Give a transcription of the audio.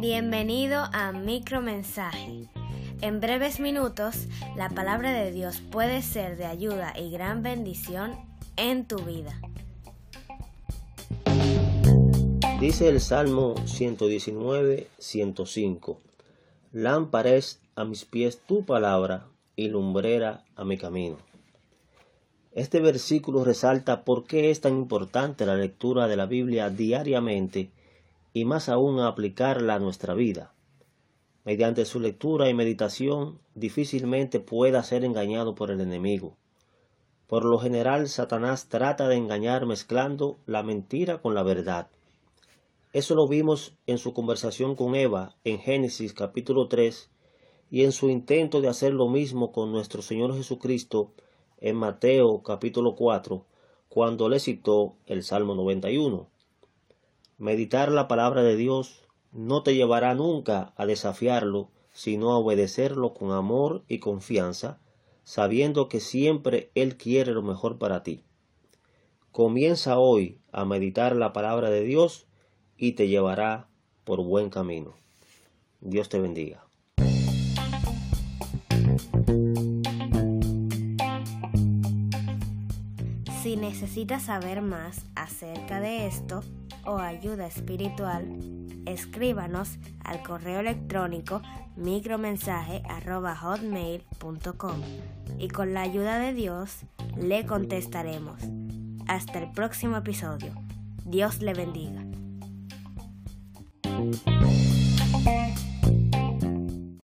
Bienvenido a Micromensaje. En breves minutos, la palabra de Dios puede ser de ayuda y gran bendición en tu vida. Dice el Salmo 119, 105. Lámpara es a mis pies tu palabra y lumbrera a mi camino. Este versículo resalta por qué es tan importante la lectura de la Biblia diariamente y más aún aplicarla a nuestra vida. Mediante su lectura y meditación difícilmente pueda ser engañado por el enemigo. Por lo general, Satanás trata de engañar mezclando la mentira con la verdad. Eso lo vimos en su conversación con Eva en Génesis capítulo 3 y en su intento de hacer lo mismo con nuestro Señor Jesucristo en Mateo capítulo 4, cuando le citó el Salmo 91. Meditar la palabra de Dios no te llevará nunca a desafiarlo, sino a obedecerlo con amor y confianza, sabiendo que siempre Él quiere lo mejor para ti. Comienza hoy a meditar la palabra de Dios y te llevará por buen camino. Dios te bendiga. Si necesitas saber más acerca de esto o ayuda espiritual, escríbanos al correo electrónico micromensaje.hotmail.com y con la ayuda de Dios le contestaremos. Hasta el próximo episodio. Dios le bendiga.